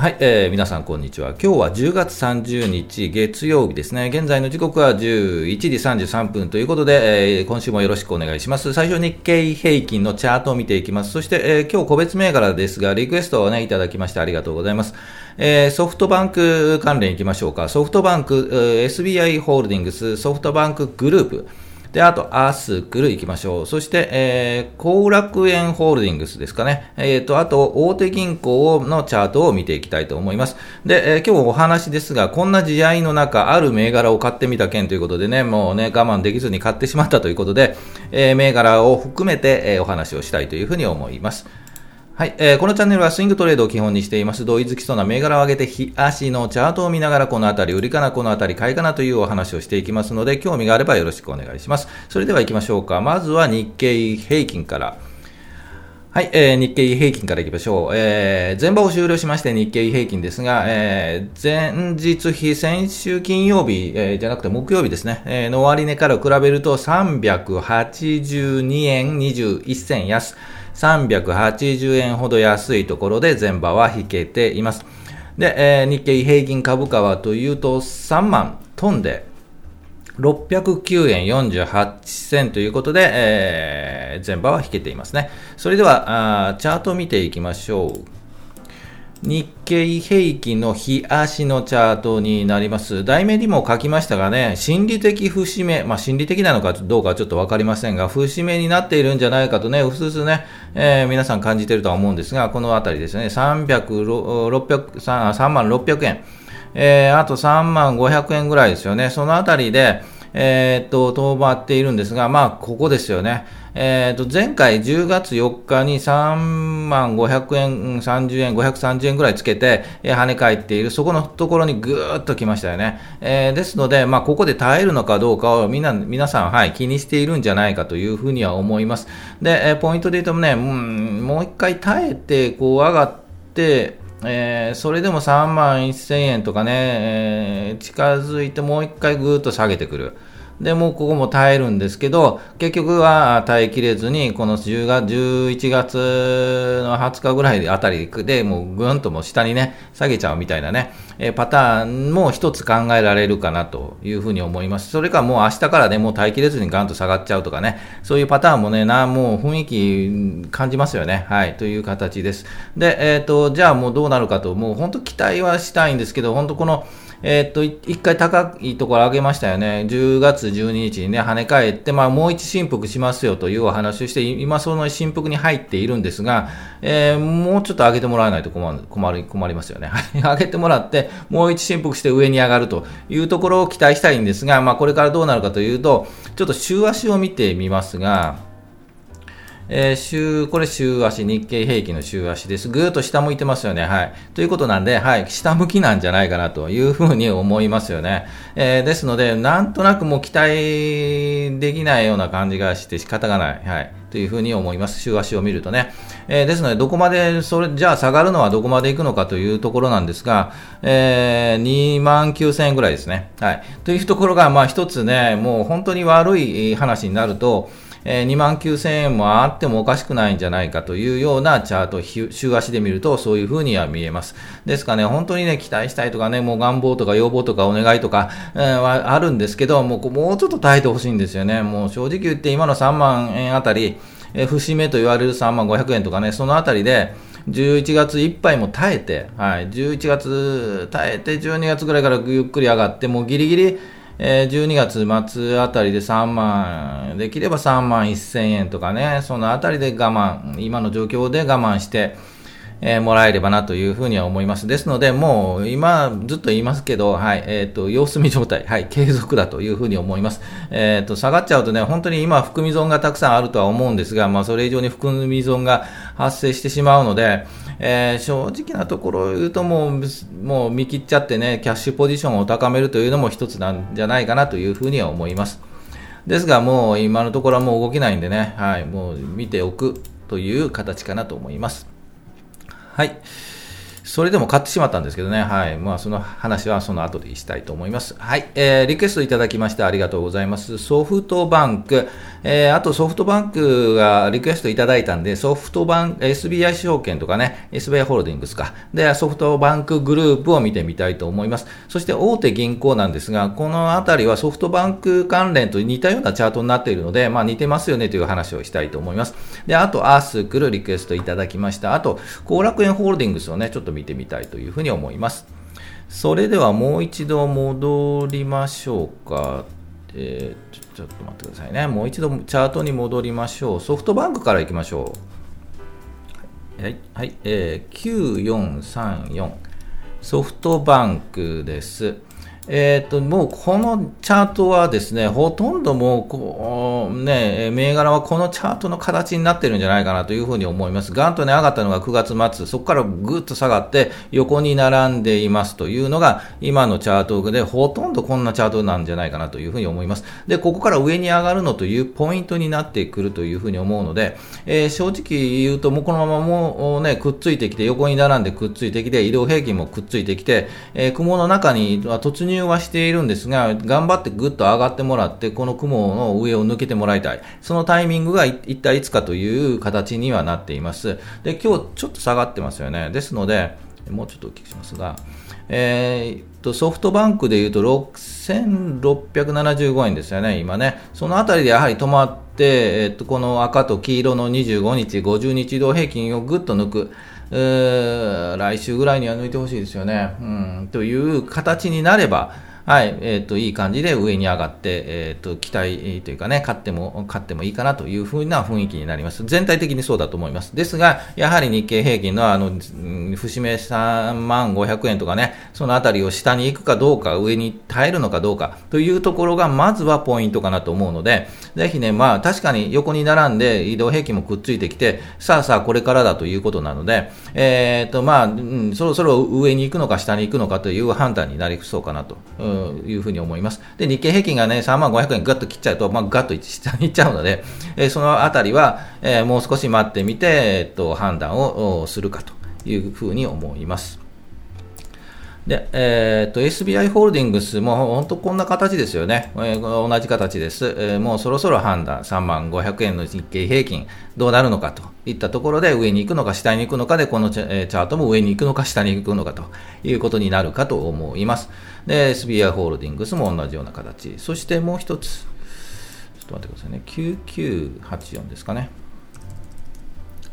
はい、えー皆さんこんにちは。今日は10月30日月曜日ですね。現在の時刻は11時33分ということで、えー今週もよろしくお願いします。最初日経平均のチャートを見ていきます。そして、えー今日個別銘柄ですが、リクエストをね、いただきましてありがとうございます。えーソフトバンク関連いきましょうか。ソフトバンク、えー SBI ホールディングス、ソフトバンクグループ。で、あと、アースクル行きましょう。そして、えー、後楽園ホールディングスですかね。えーと、あと、大手銀行のチャートを見ていきたいと思います。で、えー今日お話ですが、こんな試合の中、ある銘柄を買ってみた件ということでね、もうね、我慢できずに買ってしまったということで、えー銘柄を含めて、えーお話をしたいというふうに思います。はい、えーこのチャンネルはスイングトレードを基本にしています。同意づきそうな銘柄を上げて、日足のチャートを見ながら、このあたり、売りかな、このあたり、買いかなというお話をしていきますので、興味があればよろしくお願いします。それでは行きましょうか。まずは日経平均から。はい、えー日経平均からいきましょう。えー前場を終了しまして日経平均ですが、えー前日比、先週金曜日、えーじゃなくて木曜日ですね、えーの終値から比べると382円21銭安、380円ほど安いところで前場は引けています。で、えー日経平均株価はというと3万飛んで、609円48銭ということで、えー前場は引けていますね。それでは、あチャートを見ていきましょう。日経平均の日足のチャートになります。題名にも書きましたがね、心理的節目、まあ心理的なのかどうかちょっとわかりませんが、節目になっているんじゃないかとね、うすうすね、えー皆さん感じているとは思うんですが、このあたりですね、300、600 3万600円。えーあと3万500円ぐらいですよね。そのあたりで、えーっと、遠回っているんですが、まあ、ここですよね。えーっと、前回10月4日に3万500円、30円、530円ぐらいつけて、えー跳ね返っている、そこのところにぐーっと来ましたよね。えーですので、まあ、ここで耐えるのかどうかをみんな、皆さん、はい、気にしているんじゃないかというふうには思います。で、えーポイントで言うとね、うん、もう一回耐えて、こう上がって、えーそれでも3万1000円とかね、えー近づいてもう一回ぐーっと下げてくる。で、もうここも耐えるんですけど、結局は耐えきれずに、この10月、11月の20日ぐらいあたりでもうぐんともう下にね、下げちゃうみたいなね、えパターンも一つ考えられるかなというふうに思います。それかもう明日からね、もう耐えきれずにガンと下がっちゃうとかね、そういうパターンもね、な、もう雰囲気感じますよね。はい、という形です。で、えっ、と、じゃあもうどうなるかと、もう本当期待はしたいんですけど、本当この、えーっと、一回高いところ上げましたよね。10月12日にね、跳ね返って、まあもう一振幅しますよというお話をして、今その振幅に入っているんですが、えーもうちょっと上げてもらわないと困る、困る、困りますよね。上げてもらって、もう一振幅して上に上がるというところを期待したいんですが、まあこれからどうなるかというと、ちょっと週足を見てみますが、えー週、これ週足、日経平均の週足です。ぐーっと下向いてますよね。はい。ということなんで、はい、下向きなんじゃないかなというふうに思いますよね。えーですので、なんとなくもう期待できないような感じがして仕方がない。はい。というふうに思います。週足を見るとね。えーですので、どこまで、それ、じゃあ下がるのはどこまで行くのかというところなんですが、え、2万9000円ぐらいですね。はい。というところが、まあ一つね、もう本当に悪い話になると、え2万9000円もあってもおかしくないんじゃないかというようなチャート、週足で見るとそういうふうには見えます。ですからね、本当にね、期待したいとかね、もう願望とか要望とかお願いとか、えーはあるんですけど、もうこうもうちょっと耐えてほしいんですよね。もう正直言って今の3万円あたり、えー節目と言われる3万500円とかね、そのあたりで、11月いっぱいも耐えて、はい、11月耐えて、12月ぐらいからゆっくり上がって、もうギリギリ、え12月末あたりで3万、できれば3万1000円とかね、そのあたりで我慢、今の状況で我慢して、えーもらえればなというふうには思います。ですので、もう今、ずっと言いますけど、はい、えっ、と、様子見状態、はい、継続だというふうに思います。えっ、と、下がっちゃうとね、本当に今、含み損がたくさんあるとは思うんですが、まあ、それ以上に含み損が発生してしまうので、えー正直なところを言うともう、もう見切っちゃってね、キャッシュポジションを高めるというのも一つなんじゃないかなというふうには思います。ですが、もう今のところはもう動けないんでね、はい、もう見ておくという形かなと思います。はい。それでも買ってしまったんですけどね、はい。まあ、その話はその後でしたいと思います。はい。えー、リクエストいただきましてありがとうございます。ソフトバンク、えー、あとソフトバンクがリクエストいただいたんで、ソフトバンク、SBI 証券とかね、SBI ホールディングスか。で、ソフトバンクグループを見てみたいと思います。そして大手銀行なんですが、このあたりはソフトバンク関連と似たようなチャートになっているので、まあ似てますよねという話をしたいと思います。で、あと、アースクルリクエストいただきました。あと、後楽園ホールディングスをね、ちょっと見てみたいというふうに思います。それではもう一度戻りましょうか。えー、ちょっと待ってくださいね。もう一度チャートに戻りましょう。ソフトバンクからいきましょう。はい、はい、えー、9434。ソフトバンクです。えーと、もうこのチャートはですね、ほとんどもうこう、ね、銘柄はこのチャートの形になってるんじゃないかなというふうに思います。ガンとね、上がったのが9月末、そこからぐっと下がって横に並んでいますというのが今のチャートで、ほとんどこんなチャートなんじゃないかなというふうに思います。で、ここから上に上がるのというポイントになってくるというふうに思うので、えー、正直言うと、もうこのままもうね、くっついてきて、横に並んでくっついてきて、移動平均もくっついてきて、えー、雲の中に突入はしているんですが、頑張ってぐっと上がってもらって、この雲の上を抜けてもらいたい。そのタイミングが一体いつかという形にはなっています。で、今日ちょっと下がってますよね。ですので、もうちょっとお聞きしますが、えー、とソフトバンクでいうと6675円ですよね、今ね。そのあたりでやはり止まって、えー、とこの赤と黄色の25日、50日移動平均をぐっと抜く。来週ぐらいには抜いてほしいですよね。うん、という形になれば、はい、えっ、ー、と、いい感じで上に上がって、えっ、ー、と、期待というかね、勝っても、勝ってもいいかなというふうな雰囲気になります。全体的にそうだと思います。ですが、やはり日経平均のあの、節目3万500円とかね、そのあたりを下に行くかどうか、上に耐えるのかどうかというところが、まずはポイントかなと思うので、ぜひね、まあ、確かに横に並んで移動平均もくっついてきて、さあさあこれからだということなので、えっ、ー、と、まあ、うん、そろそろ上に行くのか下に行くのかという判断になりそうかなと。うんいうふうに思います。で、日経平均がね、3万500円ガッと切っちゃうと、まあ、ガッと下にいっちゃうので、えー、そのあたりは、えー、もう少し待ってみて、え、っと、判断をするかというふうに思います。で、えー、と、SBI ホールディングスも本当こんな形ですよね。えー、同じ形です、えー、もうそろそろ判断、3万500円の日経平均、どうなるのかといったところで上に行くのか下に行くのかで、このチャートも上に行くのか下に行くのかということになるかと思います。で、SBI ホールディングスも同じような形。そしてもう一つ、ちょっと待ってくださいね。9984ですかね。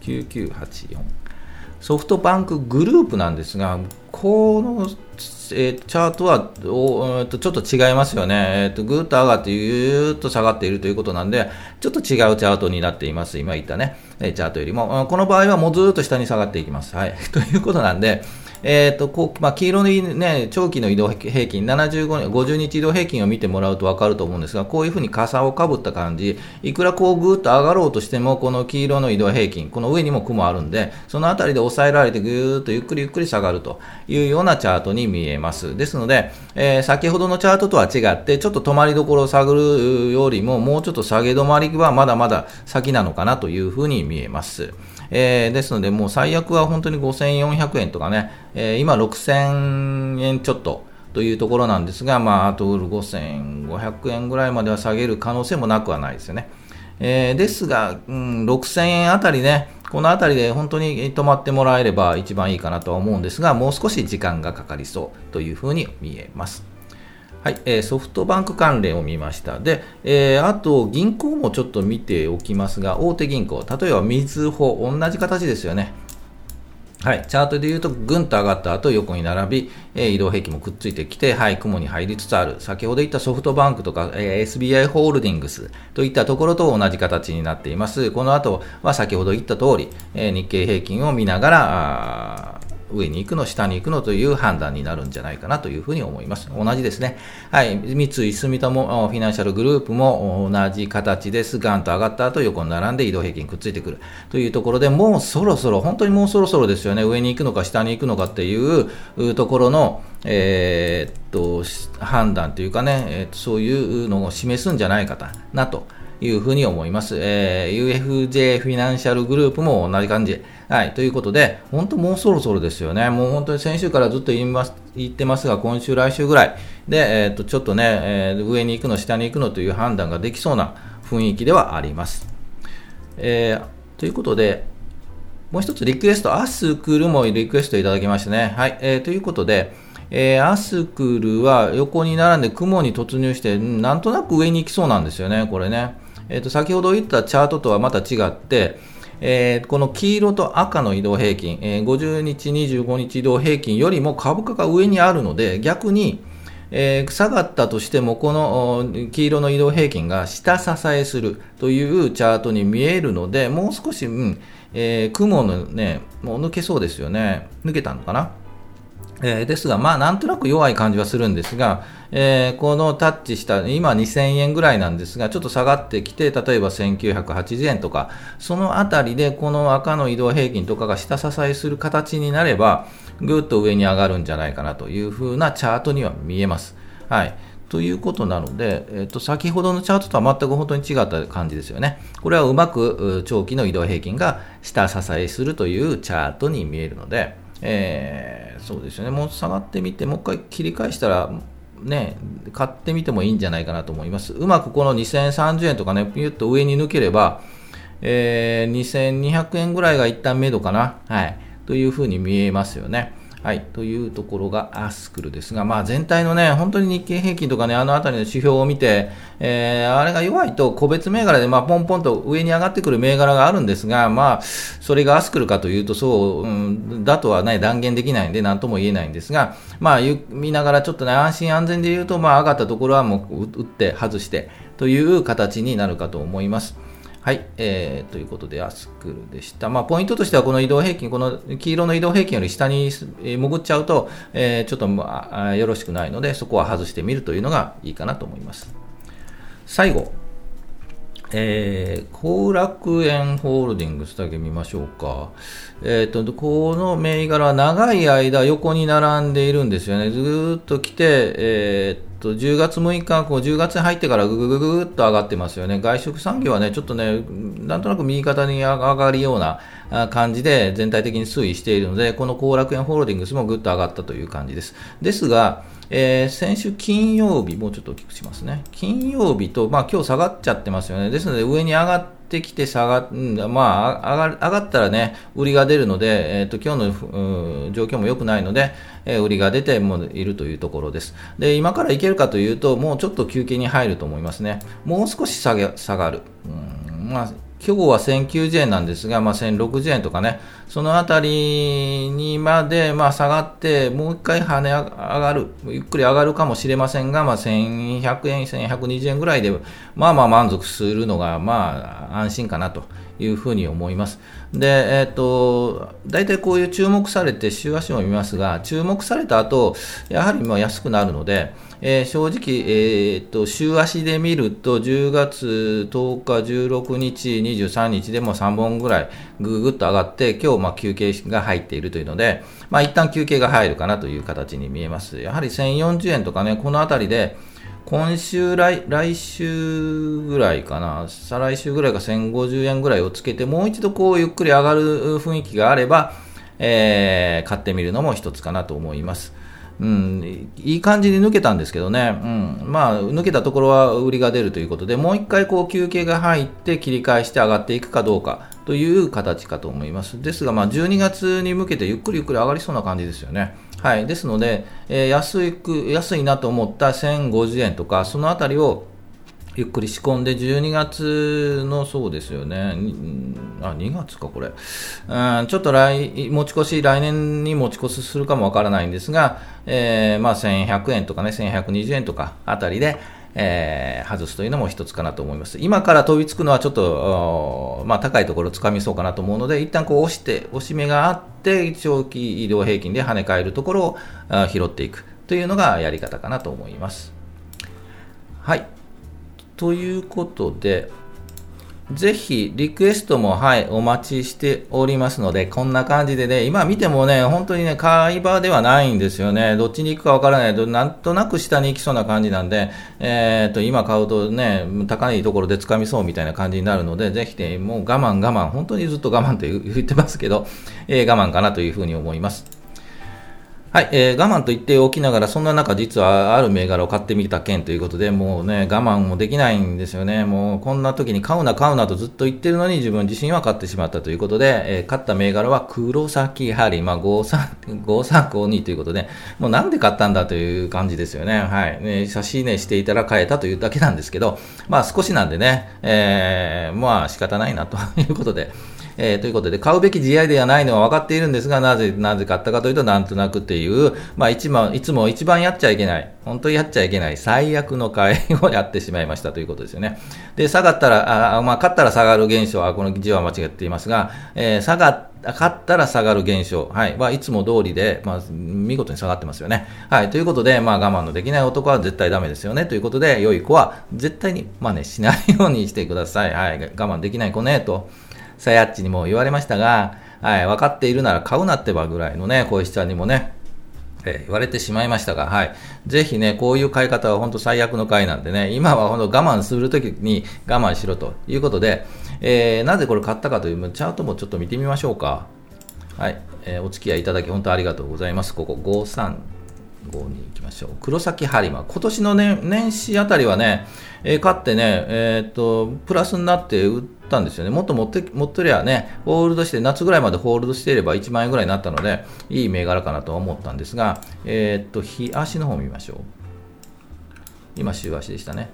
9984。ソフトバンクグループなんですが、この、えー、チャートはお、えー、とちょっと違いますよね、えーと、ぐーっと上がってゆーっと下がっているということなんで、ちょっと違うチャートになっています、今言ったね、チャートよりも、この場合はもうずーっと下に下がっていきます。はい、ということなんで、えーとこうまあ、黄色の、ね、長期の移動平均、75 50日移動平均を見てもらうと分かると思うんですが、こういうふうに傘をかぶった感じ、いくらこうぐーっと上がろうとしても、この黄色の移動平均、この上にも雲あるんで、そのあたりで抑えられて、ぐーっとゆっくりゆっくり下がるというようなチャートに見えます。ですので、えー、先ほどのチャートとは違って、ちょっと止まりどころを探るよりも、もうちょっと下げ止まりはまだまだ先なのかなというふうに見えます。えー、ですので、もう最悪は本当に5400円とかね、えー、今6000円ちょっとというところなんですが、まあ、あと5500円ぐらいまでは下げる可能性もなくはないですよね。えー、ですが、うん、6000円あたりね、このあたりで本当に止まってもらえれば一番いいかなとは思うんですが、もう少し時間がかかりそうというふうに見えます。はい、えー、ソフトバンク関連を見ました。で、えー、あと銀行もちょっと見ておきますが、大手銀行、例えばみずほ、同じ形ですよね。はい、チャートで言うと、ぐんと上がった後、横に並び、えー、移動平均もくっついてきて、はい、雲に入りつつある。先ほど言ったソフトバンクとか、えー、SBI ホールディングスといったところと同じ形になっています。この後は先ほど言った通り、えー、日経平均を見ながら、上に行くの、下に行くのという判断になるんじゃないかなというふうに思います。同じですね。はい。三井住友フィナンシャルグループも同じ形です。ガンと上がった後、横に並んで移動平均くっついてくる。というところでもうそろそろ、本当にもうそろそろですよね。上に行くのか下に行くのかっていうところの、えー、っと、判断というかね、えー、っとそういうのを示すんじゃないかなというふうに思います。えー、UFJ フィナンシャルグループも同じ感じ。はい。ということで、本当もうそろそろですよね。もう本当に先週からずっと言います、言ってますが、今週、来週ぐらいで、えっ、と、ちょっとね、えー、上に行くの、下に行くのという判断ができそうな雰囲気ではあります。えー、ということで、もう一つリクエスト、アスクルもリクエストいただきましたね。はい。えー、ということで、えー、アスクルは横に並んで雲に突入して、なんとなく上に行きそうなんですよね、これね。えーと、先ほど言ったチャートとはまた違って、えー、この黄色と赤の移動平均、えー、50日、25日移動平均よりも株価が上にあるので、逆に、えー、下がったとしても、この黄色の移動平均が下支えするというチャートに見えるので、もう少し、うんえー、雲のね、もう抜けそうですよね。抜けたのかな？えー、ですが、まあ、なんとなく弱い感じはするんですが、えー、このタッチした、今2000円ぐらいなんですが、ちょっと下がってきて、例えば1980円とか、そのあたりでこの赤の移動平均とかが下支えする形になれば、ぐっと上に上がるんじゃないかなというふうなチャートには見えます。はい。ということなので、えっと、先ほどのチャートとは全く本当に違った感じですよね。これはうまく長期の移動平均が下支えするというチャートに見えるので、えー、そうですよね、もう下がってみて、もう一回切り返したら、ね、買ってみてもいいんじゃないかなと思います。うまくこの2030円とかね、ピュッと上に抜ければ、えー、2200円ぐらいが一旦目処かな、はい、というふうに見えますよね。はい、というところがアスクルですが、まあ、全体のね、本当に日経平均とかね、あのあたりの指標を見て、えー、あれが弱いと個別銘柄で、まあ、ポンポンと上に上がってくる銘柄があるんですが、まあ、それがアスクルかというと、そう、うん、だとはね、断言できないんで、なんとも言えないんですが、まあ、見ながらちょっとね、安心安全で言うと、まあ、上がったところはもう打って外してという形になるかと思います。はい、えー、ということで、アスクルでした。まあ、ポイントとしては、この移動平均、この黄色の移動平均より下に潜っちゃうと、えー、ちょっと、まあ、よろしくないので、そこは外してみるというのがいいかなと思います。最後、えー、後楽園ホールディングスだけ見ましょうか。えっ、ー、と、この銘柄は長い間横に並んでいるんですよね。ずっと来て、えー、と10月6日、こう10月に入ってからぐぐぐぐっと上がってますよね、外食産業はね、ちょっとね、なんとなく右肩に上がるような感じで全体的に推移しているので、この後楽園ホールディングスもぐっと上がったという感じです。ですが、えー、先週金曜日、もうちょっと大きくしますね。金曜日と、まあ今日下がっちゃってますよね。ですので上に上がってきて下が、うん、まあ上が上がったらね、売りが出るので、えっ、ー、と今日の、状況も良くないので、えー、売りが出てもいるというところです。で、今からいけるかというと、もうちょっと休憩に入ると思いますね。もう少し下げ下がる。うんまあ今日は1090円なんですが、まあ、1060円とかね、そのあたりにまで、まあ、下がって、もう一回跳ね上がる、ゆっくり上がるかもしれませんが、まあ、1100円、1120円ぐらいで、まあまあ満足するのが、まあ、安心かなというふうに思います。で、えっ、ー、と、大体こういう注目されて、週足も見ますが、注目された後、やはりまあ安くなるので、えー、正直、えーと、週足で見ると、10月10日、16日、23日でも3本ぐらいぐぐっと上がって、今日まあ休憩が入っているというので、まあ、一旦休憩が入るかなという形に見えます。やはり1040円とかね、このあたりで、今週来、来週ぐらいかな、再来週ぐらいか1050円ぐらいをつけて、もう一度こうゆっくり上がる雰囲気があれば、えー、買ってみるのも一つかなと思います。うん、いい感じに抜けたんですけどね、うん、まあ、抜けたところは売りが出るということで、もう一回こう休憩が入って切り返して上がっていくかどうかという形かと思います。ですが、まあ、12月に向けてゆっくりゆっくり上がりそうな感じですよね。はい。ですので、えー、安い安いなと思った1050円とか、そのあたりをゆっくり仕込んで、12月のそうですよね、あ2月か、これ、うん、ちょっと来持ち越し、来年に持ち越しするかもわからないんですが、えー、まあ、1100円とかね、1120円とかあたりで、えー、外すというのも一つかなと思います。今から飛びつくのはちょっと、まあ、高いところをつかみそうかなと思うので、一旦こう押して、押し目があって、長期移動平均で跳ね返るところを拾っていくというのがやり方かなと思います。はい。ということで、ぜひ、リクエストも、はい、お待ちしておりますので、こんな感じでね、今見てもね、本当にね、会話ではないんですよね。どっちに行くかわからないと、なんとなく下に行きそうな感じなんで、えっ、ー、と、今買うとね、高いところで掴みそうみたいな感じになるので、ぜひね、もう我慢我慢、本当にずっと我慢って言ってますけど、えー、我慢かなというふうに思います。はい、えー、我慢と言っておきながら、そんな中、実はある銘柄を買ってみた件ということで、もうね、我慢もできないんですよね。もうこんな時に買うな、買うなとずっと言ってるのに、自分自身は買ってしまったということで、えー、買った銘柄は黒崎針、まあ、5352 ということで、もうなんで買ったんだという感じですよね。はい。ね、写真ねしていたら買えたというだけなんですけど、まあ少しなんでね、えー、まあ仕方ないなということで、えー、ということで、買うべき地合ではないのは分かっているんですが、なぜ、なぜ買ったかというと、なんとなくっていう、まあ、一番、いつも一番やっちゃいけない、本当にやっちゃいけない最悪の買いをやってしまいましたということですよね。で、下がったら、あまあ、買ったら下がる現象は、この字は間違っていますが、えー、下がっ買ったら下がる現象、はい、はいつも通りで、まあ、見事に下がってますよね。はい、ということで、まあ、我慢のできない男は絶対ダメですよね。ということで、良い子は絶対に真似しないようにしてください。はい、我慢できない子ね、と。さやっちにも言われましたが、はい、分かっているなら買うなってばぐらいのね、小石ちゃんにもね、え、言われてしまいましたが、はい。ぜひね、こういう買い方は本当最悪の買いなんでね、今は本当我慢するときに我慢しろということで、えー、なぜこれ買ったかというチャートもちょっと見てみましょうか。はい。えー、お付き合いいただき本当ありがとうございます。ここ53、5に行きましょう。黒崎播磨。今年の、ね、年始あたりはね、えー、勝ってね、えー、っと、プラスになって売ったんですよね。もっと持って、持ってりゃね、ホールドして、夏ぐらいまでホールドしていれば1万円ぐらいになったので、いい銘柄かなと思ったんですが、えー、っと、日足の方見ましょう。今、週足でしたね。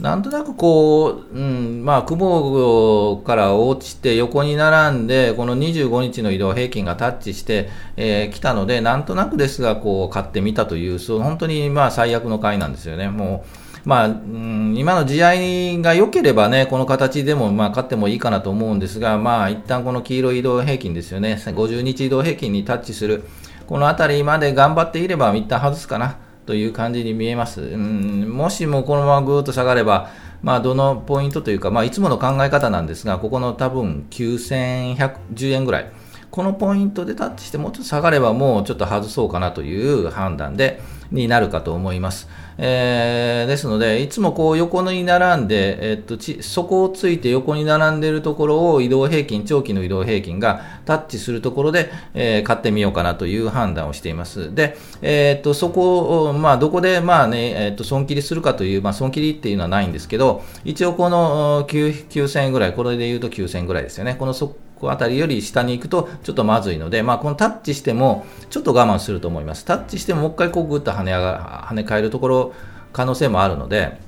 なんとなくこう、うん、まあ、雲から落ちて横に並んで、この25日の移動平均がタッチしてき、えー、たので、なんとなくですが、こう、買ってみたという、そう本当にまあ最悪の回なんですよね。もうまあ、うん、今の地合が良ければね、この形でもまあ勝ってもいいかなと思うんですが、まあ、一旦この黄色移動平均ですよね、50日移動平均にタッチする、この辺りまで頑張っていれば、一旦外すかな。という感じに見えます。うん、もしもこのままぐーっと下がれば、まあ、どのポイントというか、まあ、いつもの考え方なんですが、ここの多分9110円ぐらい、このポイントでタッチしてもうちょっと下がればもうちょっと外そうかなという判断で、になるかと思います。えー、ですので、いつもこう横に並んで、えっと、ち底をついて横に並んでいるところを移動平均、長期の移動平均がタッチするところで、えー、買ってみようかなという判断をしています。で、えー、っと、そこを、まあ、どこで、まあね、えっと、損切りするかという、まあ、損切りっていうのはないんですけど、一応この9000円ぐらい、これで言うと9000円ぐらいですよね。このそこあたりより下に行くとちょっとまずいので、まあ、このタッチしてもちょっと我慢すると思います。タッチしてももう一回こうグッと跳ね上が跳ね返るところ可能性もあるので、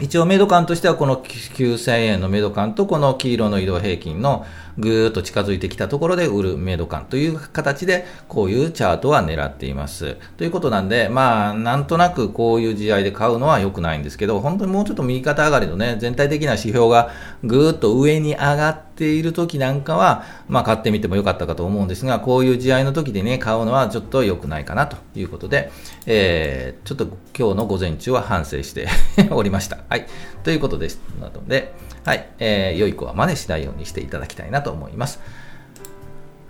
一応メイド感としてはこの9000円のメイド感とこの黄色の移動平均のぐーっと近づいてきたところで売るメイド感という形でこういうチャートは狙っています。ということなんで、まあなんとなくこういう試合で買うのは良くないんですけど、本当にもうちょっと右肩上がりのね、全体的な指標がぐーっと上に上がっている時なんかは、まあ買ってみてもよかったかと思うんですが、こういう試合の時でね、買うのはちょっと良くないかなということで、えー、ちょっと今日の午前中は反省して おりました。はい。ということですので、はい。えー、良い子は真似しないようにしていただきたいなと思います。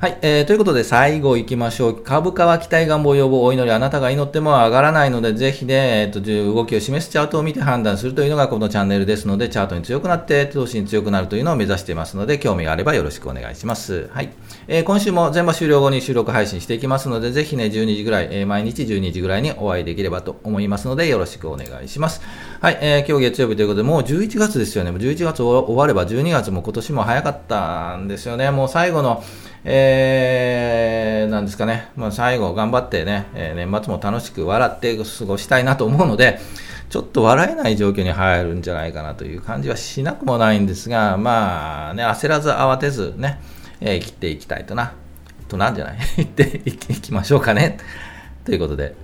はい、えー、ということで最後行きましょう。株価は期待願望要望お祈りあなたが祈っても上がらないので、ぜひね、えっ、ー、と、動きを示すチャートを見て判断するというのがこのチャンネルですので、チャートに強くなって、投資に強くなるというのを目指していますので、興味があればよろしくお願いします。はい。えー、今週も全場終了後に収録配信していきますので、ぜひね、12時ぐらい、えー、毎日12時ぐらいにお会いできればと思いますので、よろしくお願いします。はい、えー、今日月曜日ということで、もう11月ですよね。もう11月終われば12月も今年も早かったんですよね。もう最後の、えー、なんですかね、まあ、最後頑張ってね、えー、年末も楽しく笑って過ごしたいなと思うので、ちょっと笑えない状況に入るんじゃないかなという感じはしなくもないんですが、まあね、焦らず慌てずね、えー、切っていきたいとな、となんじゃない？言っていきましょうかね。ということで、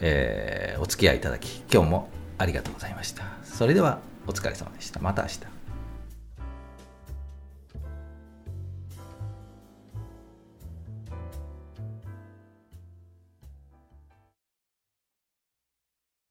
えー、お付き合いいただき、今日もありがとうございました。それでは、お疲れ様でした。また明日。